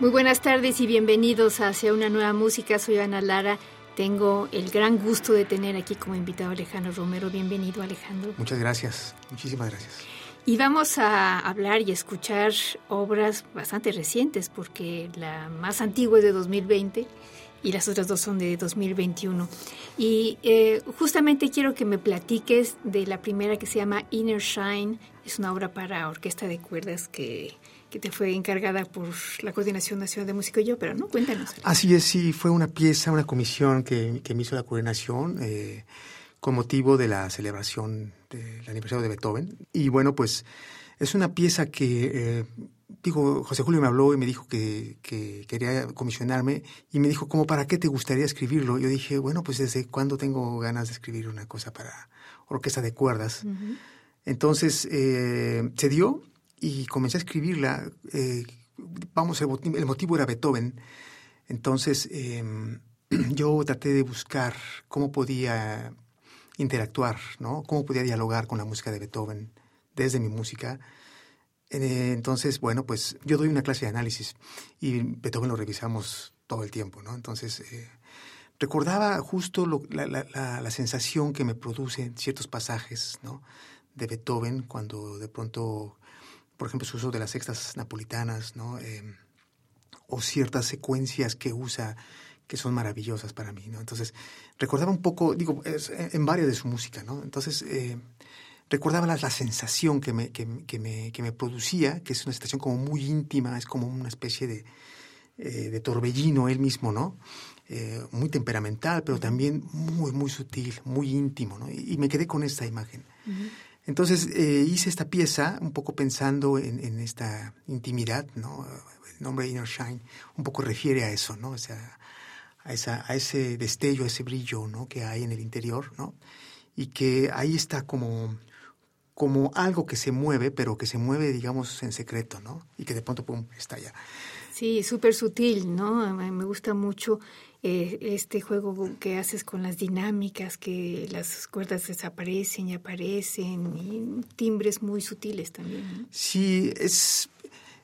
Muy buenas tardes y bienvenidos hacia una nueva música. Soy Ana Lara. Tengo el gran gusto de tener aquí como invitado a Alejandro Romero. Bienvenido, Alejandro. Muchas gracias. Muchísimas gracias. Y vamos a hablar y escuchar obras bastante recientes, porque la más antigua es de 2020 y las otras dos son de 2021. Y eh, justamente quiero que me platiques de la primera que se llama Inner Shine. Es una obra para orquesta de cuerdas que que te fue encargada por la Coordinación Nacional de Música y Ópera, ¿no? Cuéntanos. Así es, sí, fue una pieza, una comisión que, me hizo la coordinación eh, con motivo de la celebración del aniversario de Beethoven. Y bueno, pues es una pieza que, eh, digo, José Julio me habló y me dijo que, quería comisionarme y me dijo, ¿cómo para qué te gustaría escribirlo? Yo dije, bueno, pues desde cuándo tengo ganas de escribir una cosa para orquesta de cuerdas. Entonces, eh, se dio y comencé a escribirla. Eh, vamos, el, motivo era Beethoven. Entonces em, yo traté de buscar cómo podía interactuar, ¿no? Cómo podía dialogar con la música de Beethoven desde mi música. Eh, entonces, bueno, pues yo doy una clase de análisis y Beethoven lo revisamos todo el tiempo, ¿no? Entonces, eh, recordaba justo la, la, sensación que me producen ciertos pasajes, ¿no? De Beethoven cuando de pronto por ejemplo, su uso de las sextas napolitanas, ¿no? Em, o ciertas secuencias que usa que son maravillosas para mí, ¿no? Entonces, recordaba un poco, digo, en varias de su música, ¿no? Entonces, eh, recordaba la, sensación que me, que, me, que me producía, que es una sensación como muy íntima, es como una especie de, eh, de torbellino él mismo, ¿no? Eh, muy temperamental, pero también muy, muy sutil, muy íntimo, ¿no? Y, me quedé con esta imagen. Entonces eh, hice esta pieza un poco pensando en, esta intimidad, ¿no? El nombre Inner Shine un poco refiere a eso, ¿no? O sea, a, esa, a ese destello, a ese brillo, ¿no? Que hay en el interior, ¿no? Y que ahí está como, como algo que se mueve, pero que se mueve, digamos, en secreto, ¿no? Y que de pronto, pum, estalla. Sí, súper sutil, ¿no? Me gusta mucho eh, este juego que haces con las dinámicas, que las cuerdas desaparecen y aparecen, y timbres muy sutiles también. Sí, es,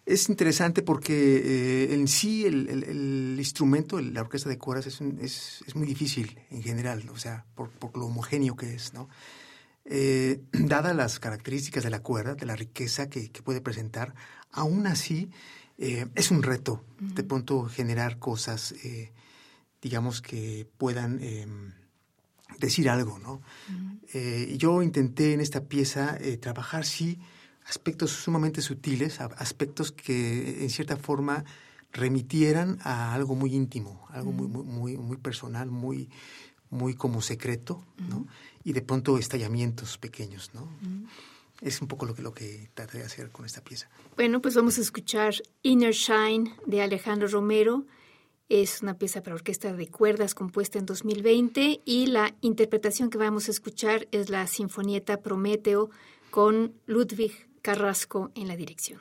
es interesante porque eh, en sí el, el, instrumento, la orquesta de cuerdas, es, es, es, muy difícil en general, o sea, por, por lo homogéneo que es, ¿no? Eh, dadas las características de la cuerda, de la riqueza que, que puede presentar, aún así es un reto de pronto generar cosas digamos, que puedan em, decir algo, ¿no? Eh, yo intenté en esta pieza eh, trabajar, sí, aspectos sumamente sutiles, aspectos que en cierta forma remitieran a algo muy íntimo, algo muy, muy, muy, personal, muy, muy como secreto, ¿no? Y de pronto estallamientos pequeños, ¿no? Es un poco lo que, lo que traté de hacer con esta pieza. Bueno, pues vamos a escuchar Inner Shine de Alejandro Romero. Es una pieza para orquesta de cuerdas compuesta en 2020 y la interpretación que vamos a escuchar es la Sinfonieta Prometeo con Ludwig Carrasco en la dirección.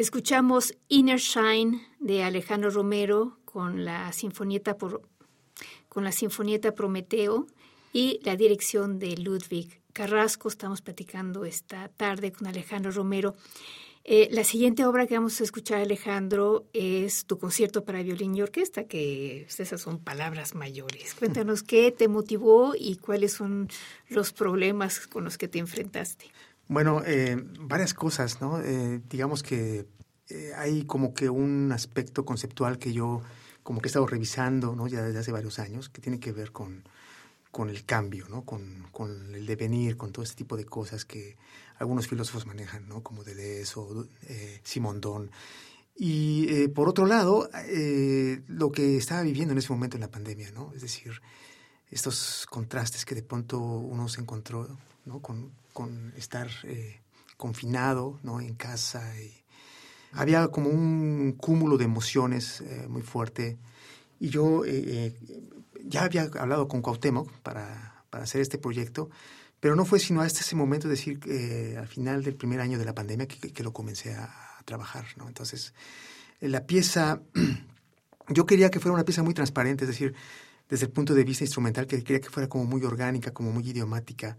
Escuchamos Inner Shine de Alejandro Romero con la Sinfonieta, con la Sinfonieta Prometeo y la dirección de Ludwig Carrasco. Estamos platicando esta tarde con Alejandro Romero. Eh, la siguiente obra que vamos a escuchar, Alejandro, es tu concierto para violín y orquesta, que esas son palabras mayores. Cuéntanos qué te motivó y cuáles son los problemas con los que te enfrentaste. Bueno, eh, varias cosas, ¿no? Eh, digamos que hay como que un aspecto conceptual que yo como que he estado revisando, ¿no? Ya desde hace varios años, que tiene que ver con, con el cambio, ¿no? Con, con el devenir, con todo este tipo de cosas que algunos filósofos manejan, ¿no? como Deleuze o eh, Simondón. Y eh, por otro lado, eh, lo que estaba viviendo en ese momento en la pandemia, ¿no? es decir, estos contrastes que de pronto uno se encontró ¿no? con, con estar eh, confinado ¿no? en casa. Y había como un cúmulo de emociones muy fuerte. Y yo ya había hablado con Cuauhtémoc para, para hacer este proyecto, pero no fue sino hasta ese momento, es decir, eh, al final del primer año de la pandemia, que, que lo comencé a, trabajar. ¿no? Entonces, la pieza, yo quería que fuera una pieza muy transparente, es decir, desde el punto de vista instrumental, que quería que fuera como muy orgánica, como muy idiomática.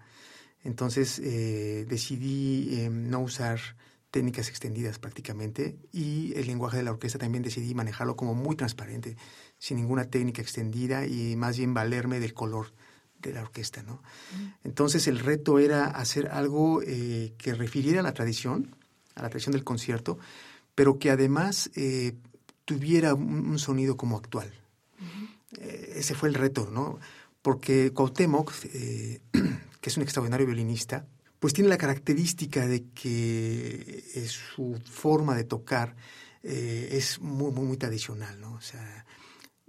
Entonces, eh, decidí eh, no usar técnicas extendidas prácticamente y el lenguaje de la orquesta también decidí manejarlo como muy transparente, sin ninguna técnica extendida y más bien valerme del color de la orquesta, ¿no? Entonces el reto era hacer algo eh, que refiriera a la tradición, a la tradición del concierto, pero que además eh, tuviera un, sonido como actual. Eh, ese fue el reto, ¿no? Porque Cuauhtémoc, que es un extraordinario violinista, pues tiene la característica de que su forma de tocar es muy, muy, muy tradicional, ¿no? O sea,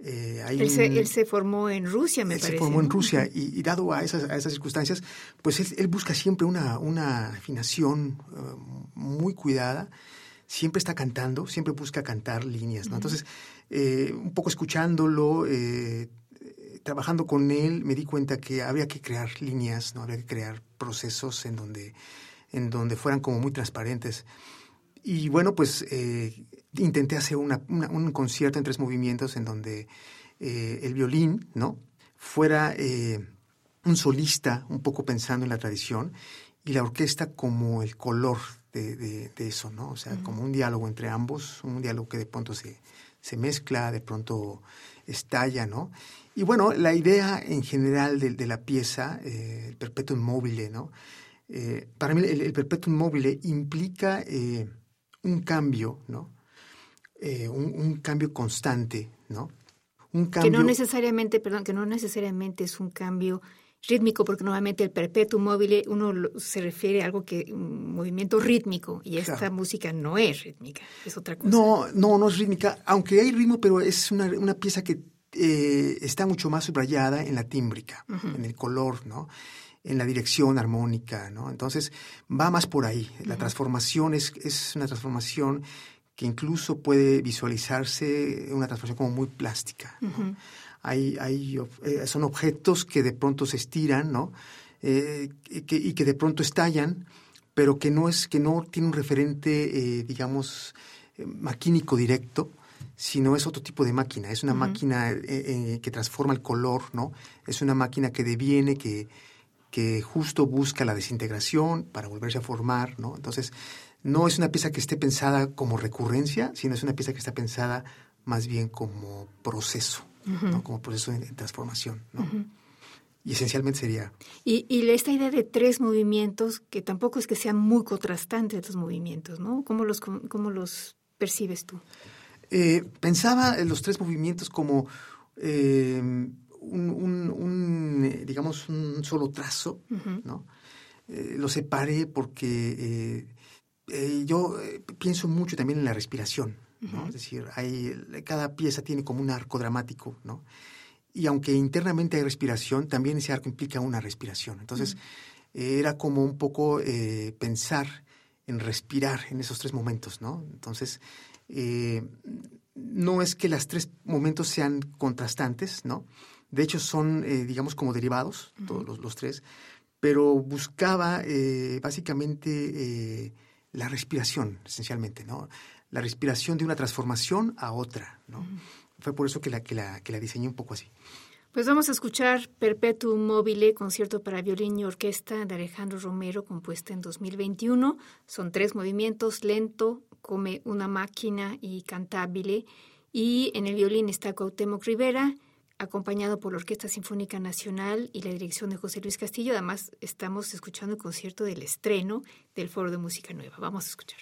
eh, él, se, él, se, formó en Rusia, me él parece. se formó en Rusia y, dado a esas, a esas, circunstancias, pues él, busca siempre una, una afinación uh, muy cuidada, siempre está cantando, siempre busca cantar líneas, ¿no? Entonces, eh, un poco escuchándolo, eh, trabajando con él, me di cuenta que había que crear líneas, ¿no? Había que crear procesos en donde, en donde fueran como muy transparentes. Y bueno, pues eh, intenté hacer un concierto en tres movimientos en donde eh, el violín, ¿no? Fuera eh, un solista, un poco pensando en la tradición, y la orquesta como el color de, eso, ¿no? O sea, como un diálogo entre ambos, un diálogo que de pronto se, se mezcla, de pronto estalla, ¿no? Y bueno, la idea en general de, la pieza, el perpetuum mobile, ¿no? para mí el, el perpetuum mobile implica un cambio, ¿no? Eh, un, cambio constante, ¿no? Un cambio... Que no necesariamente, perdón, que no necesariamente es un cambio rítmico, porque normalmente el perpetuo móvil uno se refiere a algo que un movimiento rítmico y esta música no es rítmica, es otra cosa. No, no, no es rítmica, aunque hay ritmo, pero es una, una pieza que eh, está mucho más subrayada en la tímbrica, en el color, ¿no? en la dirección armónica, ¿no? Entonces va más por ahí. La transformación es, es una transformación que incluso puede visualizarse una transformación como muy plástica. hay, hay, eh, son objetos que de pronto se estiran, ¿no? Eh, y, que, y, que, de pronto estallan, pero que no es que no tiene un referente, eh, digamos, maquínico directo, sino es otro tipo de máquina. Es una máquina que transforma el color, ¿no? Es una máquina que deviene, que que justo busca la desintegración para volverse a formar, ¿no? Entonces, no es una pieza que esté pensada como recurrencia, sino es una pieza que está pensada más bien como proceso, ¿no? Como proceso de, transformación, ¿no? Y esencialmente sería... Y, y, esta idea de tres movimientos, que tampoco es que sean muy contrastantes estos movimientos, ¿no? ¿Cómo los, cómo los percibes tú? Eh, pensaba en los tres movimientos como... Eh, un, eh, digamos, un solo trazo, ¿no? Eh, lo separé porque yo pienso mucho también en la respiración, ¿no? Es decir, hay, cada pieza tiene como un arco dramático, ¿no? Y aunque internamente hay respiración, también ese arco implica una respiración. Entonces, era como un poco pensar en respirar en esos tres momentos, ¿no? Entonces, no es que los tres momentos sean contrastantes, ¿no? De hecho, son, eh, digamos, como derivados, todos los, tres, pero buscaba eh, básicamente eh, la respiración, esencialmente, ¿no? la respiración de una transformación a otra. ¿no? Fue por eso que la, que, la, que la diseñé un poco así. Pues vamos a escuchar Perpetuum Mobile, concierto para violín y orquesta de Alejandro Romero, compuesta en 2021. Son tres movimientos, lento, come una máquina y cantabile. Y en el violín está Cuauhtémoc Rivera, acompañado por la Orquesta Sinfónica Nacional y la dirección de José Luis Castillo. Además, estamos escuchando el concierto del estreno del Foro de Música Nueva. Vamos a escuchar.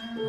Amen.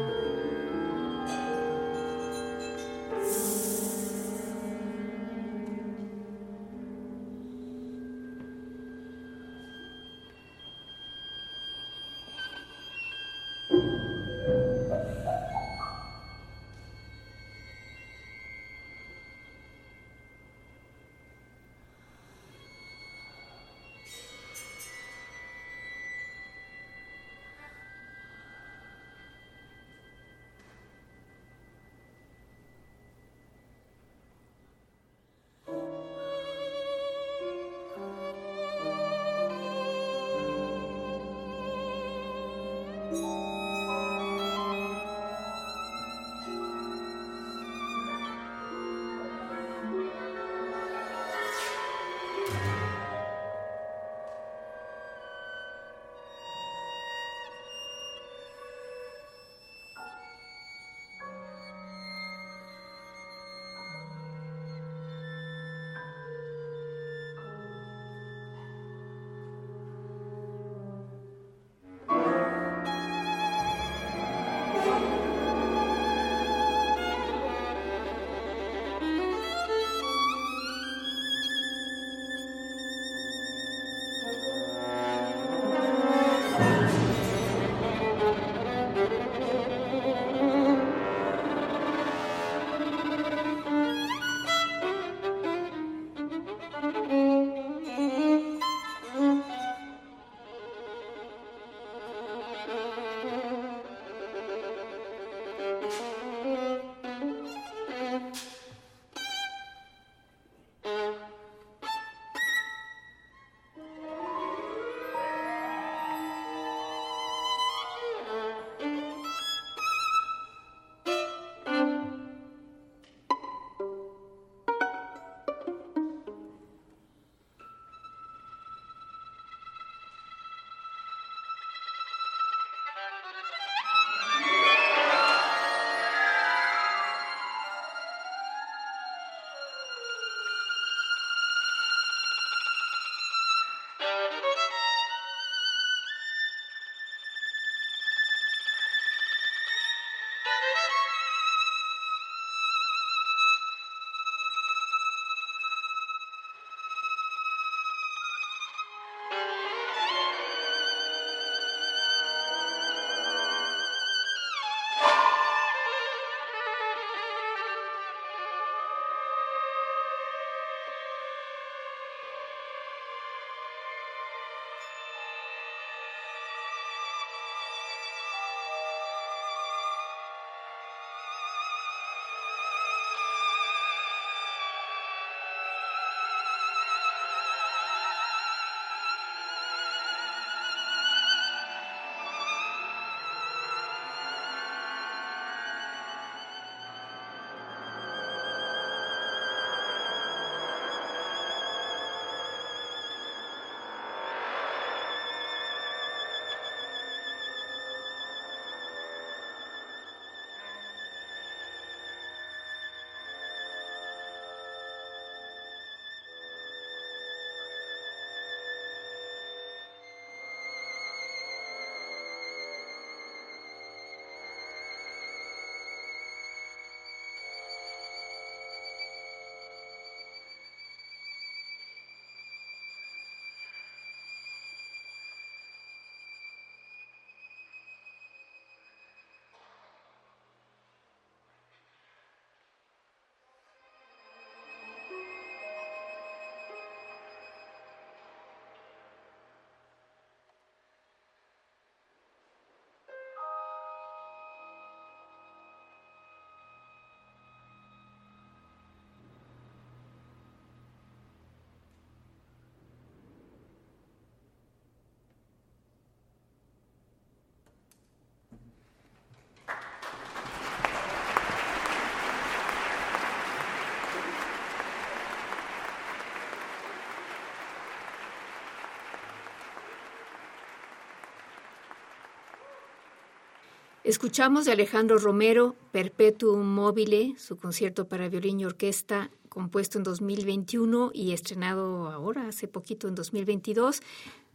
Escuchamos de Alejandro Romero Perpetuum Mobile, su concierto para violín y orquesta, compuesto en 2021 y estrenado ahora, hace poquito, en 2022.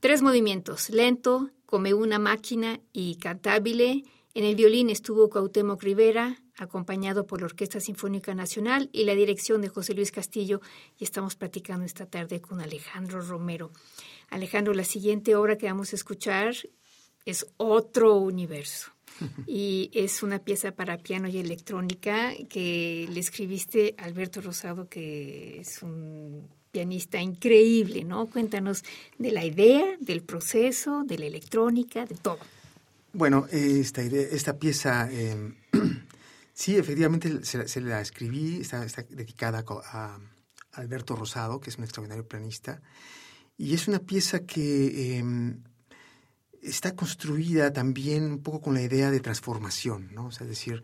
Tres movimientos, lento, come una máquina y cantabile. En el violín estuvo Cuauhtémoc Rivera, acompañado por la Orquesta Sinfónica Nacional y la dirección de José Luis Castillo, y estamos platicando esta tarde con Alejandro Romero. Alejandro, la siguiente obra que vamos a escuchar es otro universo y es una pieza para piano y electrónica que le escribiste a Alberto Rosado, que es un pianista increíble, ¿no? Cuéntanos de la idea, del proceso, de la electrónica, de todo. Bueno, esta, idea, esta pieza, em, sí, efectivamente se, la escribí, está, dedicada a Alberto Rosado, que es un extraordinario pianista, y es una pieza que em, está construida también un poco con la idea de transformación, ¿no? O sea, es decir,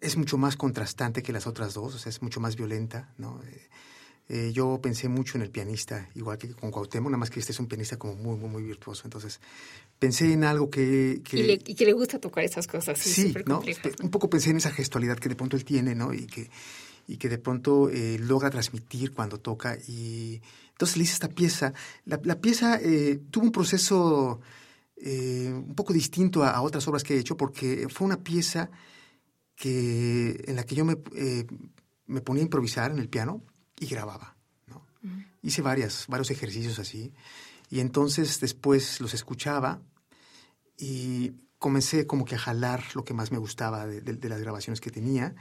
es mucho más contrastante que las otras dos, o sea, es mucho más violenta, ¿no? Eh, eh, yo pensé mucho en el pianista, igual que con Cuauhtémoc, nada más que este es un pianista como muy, muy, muy virtuoso. Entonces, pensé en algo que... y, que le gusta tocar esas cosas. Sí, ¿no? Un poco pensé en esa gestualidad que de pronto él tiene, ¿no? Y que, y que de pronto eh, logra transmitir cuando toca. Y entonces le hice esta pieza. La, la pieza tuvo un proceso eh, un poco distinto a, otras obras que he hecho porque fue una pieza que, en la que yo me, eh, me ponía a improvisar en el piano y grababa. ¿no? Hice varias, varios ejercicios así y entonces después los escuchaba y comencé como que a jalar lo que más me gustaba de, las grabaciones que tenía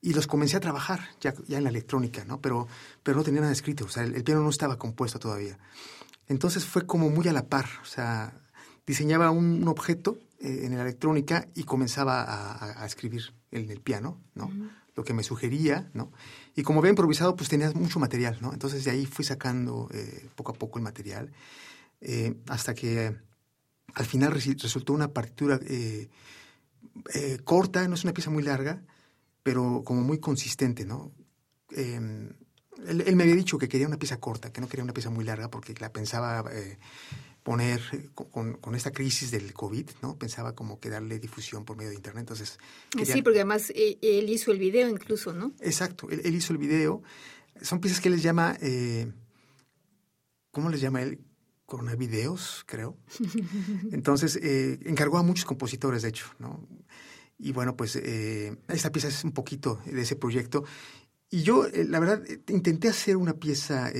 y los comencé a trabajar ya, ya, en la electrónica, ¿no? Pero, pero no tenía nada escrito, o sea, el, el, piano no estaba compuesto todavía. Entonces fue como muy a la par, o sea, diseñaba un, objeto eh, en la electrónica y comenzaba a, escribir en el piano, ¿no? Lo que me sugería, ¿no? Y como había improvisado, pues tenía mucho material, ¿no? Entonces de ahí fui sacando eh, poco a poco el material eh, hasta que al final resultó una partitura corta, no es una pieza muy larga, pero como muy consistente, ¿no? Em, él, me había dicho que quería una pieza corta, que no quería una pieza muy larga porque la pensaba poner con, esta crisis del COVID, ¿no? Pensaba como que darle difusión por medio de Internet. Entonces, Sí, porque además eh, él hizo el video incluso, ¿no? Exacto, él, hizo el video. Son piezas que él les llama, eh, ¿cómo les llama él? Coronavideos, creo. Entonces, eh, encargó a muchos compositores, de hecho, ¿no? Y bueno, pues esta pieza es un poquito de ese proyecto. Y yo, la verdad, intenté hacer una pieza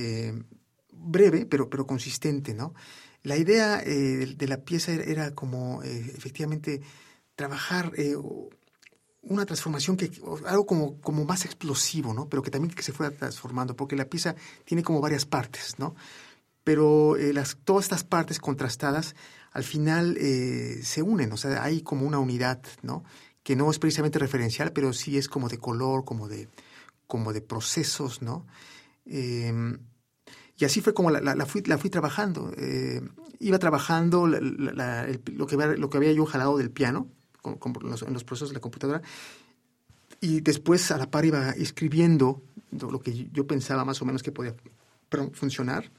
breve, pero, pero consistente, ¿no? La idea eh, de, la pieza era, como eh, efectivamente trabajar eh, una transformación que algo como, como más explosivo, ¿no? Pero que también que se fuera transformando, porque la pieza tiene como varias partes, ¿no? Pero las, todas estas partes contrastadas al final se unen, o sea, hay como una unidad, ¿no? Que no es precisamente referencial, pero sí es como de color, como de, como de procesos, ¿no? Y así fue como la, fui, la fui trabajando. Eh, iba trabajando lo, que, lo que había yo jalado del piano en los procesos de la computadora y después a la par iba escribiendo lo que yo pensaba más o menos que podía funcionar.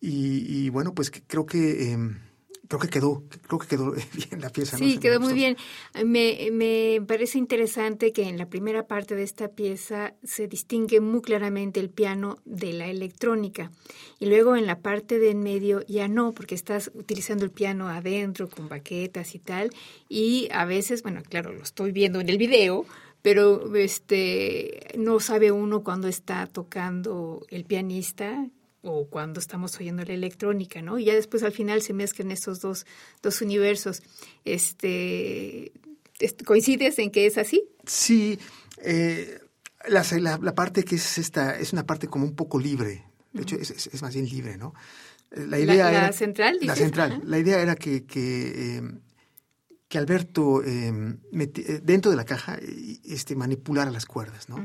Y, bueno, pues creo que... Em, creo que quedó, creo que quedó bien la pieza. Sí, quedó muy bien. Me, me parece interesante que en la primera parte de esta pieza se distingue muy claramente el piano de la electrónica y luego en la parte de en medio ya no, porque estás utilizando el piano adentro con baquetas y tal y a veces, bueno, claro, lo estoy viendo en el video, pero este no sabe uno cuando está tocando el pianista o cuando estamos oyendo la electrónica, ¿no? Y ya después al final se mezclan estos dos, dos universos. Este, ¿Coincides en que es así? Sí, eh, la, la, parte que es esta es una parte como un poco libre, de hecho es, es, más bien libre, ¿no? La idea la, central. La central. La idea era que, que eh, que Alberto em, eh, dentro de la caja este, manipulara las cuerdas, ¿no?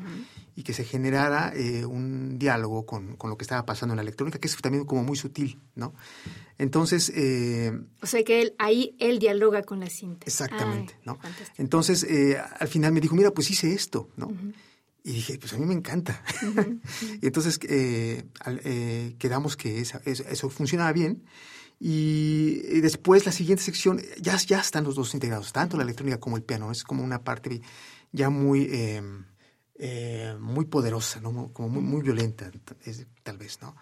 Y que se generara eh, un diálogo con, con, lo que estaba pasando en la electrónica, que es también como muy sutil, ¿no? Entonces... Eh, o sea que él, ahí él dialoga con la cinta. Exactamente, ¿no? Entonces, al final me dijo, mira, pues hice esto, ¿no? Y dije, pues a mí me encanta. y entonces quedamos que eso funcionaba bien. Y, después la siguiente sección, ya, ya están los dos integrados, tanto la electrónica como el piano. Es como una parte ya muy, em, eh, muy poderosa, ¿no? como muy, muy violenta, tal vez, ¿no?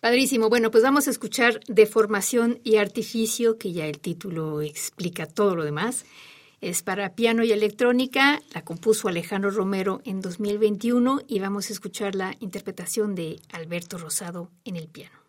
Padrísimo. Bueno, pues vamos a escuchar Deformación y Artificio, que ya el título explica todo lo demás. Es para piano y electrónica, la compuso Alejandro Romero en 2021 y vamos a escuchar la interpretación de Alberto Rosado en el piano.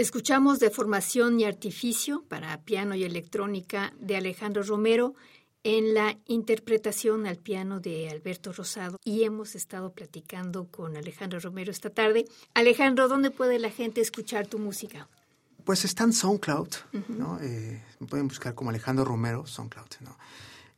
Escuchamos de formación y artificio para piano y electrónica de Alejandro Romero en la interpretación al piano de Alberto Rosado y hemos estado platicando con Alejandro Romero esta tarde. Alejandro, ¿dónde puede la gente escuchar tu música? Pues está en SoundCloud, ¿no? Eh, pueden buscar como Alejandro Romero, SoundCloud, ¿no?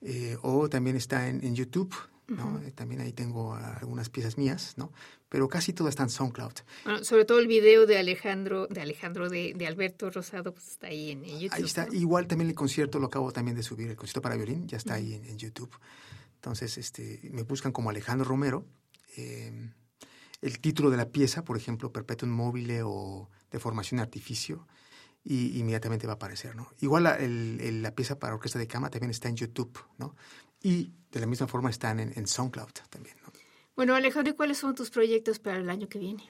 Eh, o también está en, YouTube, ¿no? Eh, también ahí tengo algunas piezas mías, ¿no? Pero casi todo está en SoundCloud. Bueno, sobre todo el video de Alejandro, de Alejandro, de, Alberto Rosado, pues está ahí en, YouTube. Ahí está. Igual también el concierto lo acabo también de subir, el concierto para violín, ya está ahí en, YouTube. Entonces, este, me buscan como Alejandro Romero. el título de la pieza, por ejemplo, Perpetuum mobile o de formación artificio, y inmediatamente va a aparecer, ¿no? Igual la, el, la pieza para orquesta de cama también está en YouTube, ¿no? Y de la misma forma están en, en SoundCloud también, ¿no? Bueno, Alejandro, ¿cuáles son tus proyectos para el año que viene?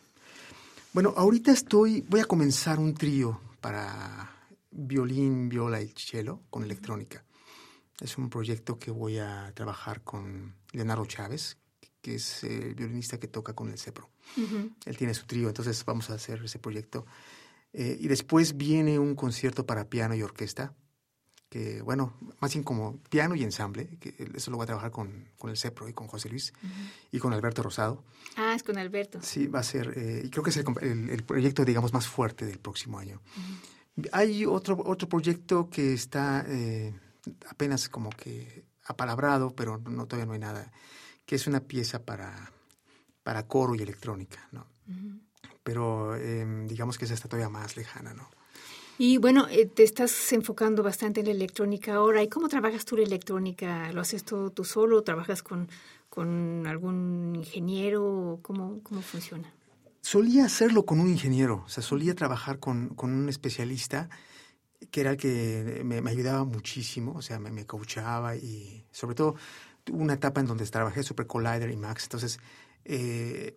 Bueno, ahorita estoy, voy a comenzar un trío para violín, viola y cello con electrónica. Es un proyecto que voy a trabajar con Leonardo Chávez, que es el violinista que toca con el CEPRO. Él tiene su trío, entonces vamos a hacer ese proyecto. Eh, y después viene un concierto para piano y orquesta, que bueno, más bien como piano y ensamble, que eso lo voy a trabajar con, con el CEPRO y con José Luis y con Alberto Rosado. Ah, es con Alberto. Sí, va a ser, eh, y creo que es el, el, proyecto, digamos, más fuerte del próximo año. Hay otro, otro proyecto que está eh, apenas como que apalabrado, pero no, todavía no hay nada, que es una pieza para, para coro y electrónica, ¿no? pero em, digamos que esa está todavía más lejana, ¿no? Y bueno, eh, te estás enfocando bastante en la electrónica ahora. ¿Y cómo trabajas tú la electrónica? ¿Lo haces todo tú solo? ¿Trabajas con, con algún ingeniero? ¿Cómo, ¿Cómo funciona? Solía hacerlo con un ingeniero, o sea, solía trabajar con, con un especialista que era el que me, me ayudaba muchísimo, o sea, me, me coachaba y sobre todo una etapa en donde trabajé Super Collider y Max, entonces eh,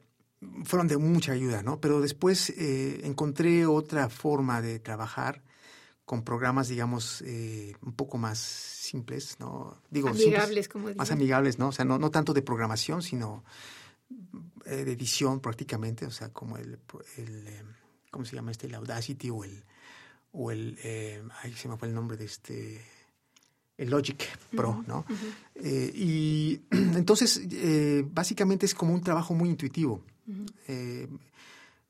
fueron de mucha ayuda, ¿no? Pero después eh, encontré otra forma de trabajar con programas, digamos, eh, un poco más simples, ¿no? Digo, amigables, como Más amigables, ¿no? O sea, no, no tanto de programación, sino eh, de edición prácticamente, o sea, como el, el ¿cómo se llama este? El Audacity o el, o el, ahí se me fue el nombre de este, el Logic Pro, ¿no? y entonces, básicamente es como un trabajo muy intuitivo. Eh,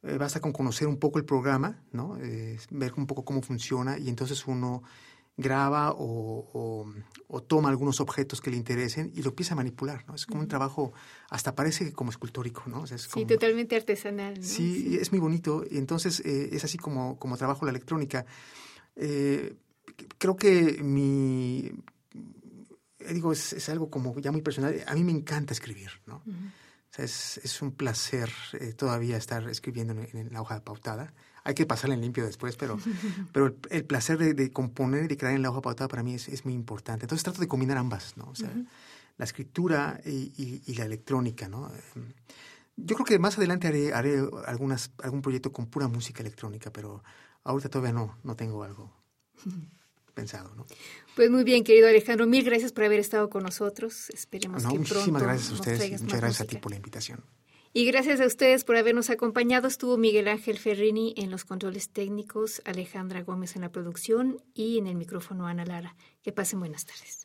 eh, basta con conocer un poco el programa, ¿no? Eh, ver un poco cómo funciona y entonces uno graba o, toma algunos objetos que le interesen y lo empieza a manipular, ¿no? Es como un trabajo, hasta parece como escultórico, ¿no? sí, totalmente artesanal. Sí, es muy bonito. Y entonces es así como, como trabajo la electrónica. creo que mi... Digo, es, algo como ya muy personal. A mí me encanta escribir, ¿no? Es, es, un placer eh, todavía estar escribiendo en, la hoja pautada. Hay que pasarla en limpio después, pero, pero el, placer de, componer y de crear en la hoja pautada para mí es, es, muy importante. Entonces trato de combinar ambas, ¿no? O sea, la escritura y, y, la electrónica, ¿no? Em, yo creo que más adelante haré, haré algunas, algún proyecto con pura música electrónica, pero ahorita todavía no, no tengo algo pensado, ¿no? Pues muy bien, querido Alejandro, mil gracias por haber estado con nosotros. Esperemos que pronto muchísimas gracias a ustedes, muchas gracias a ti por la invitación. Y gracias a ustedes por habernos acompañado. Estuvo Miguel Ángel Ferrini en los controles técnicos, Alejandra Gómez en la producción y en el micrófono Ana Lara. Que pasen buenas tardes.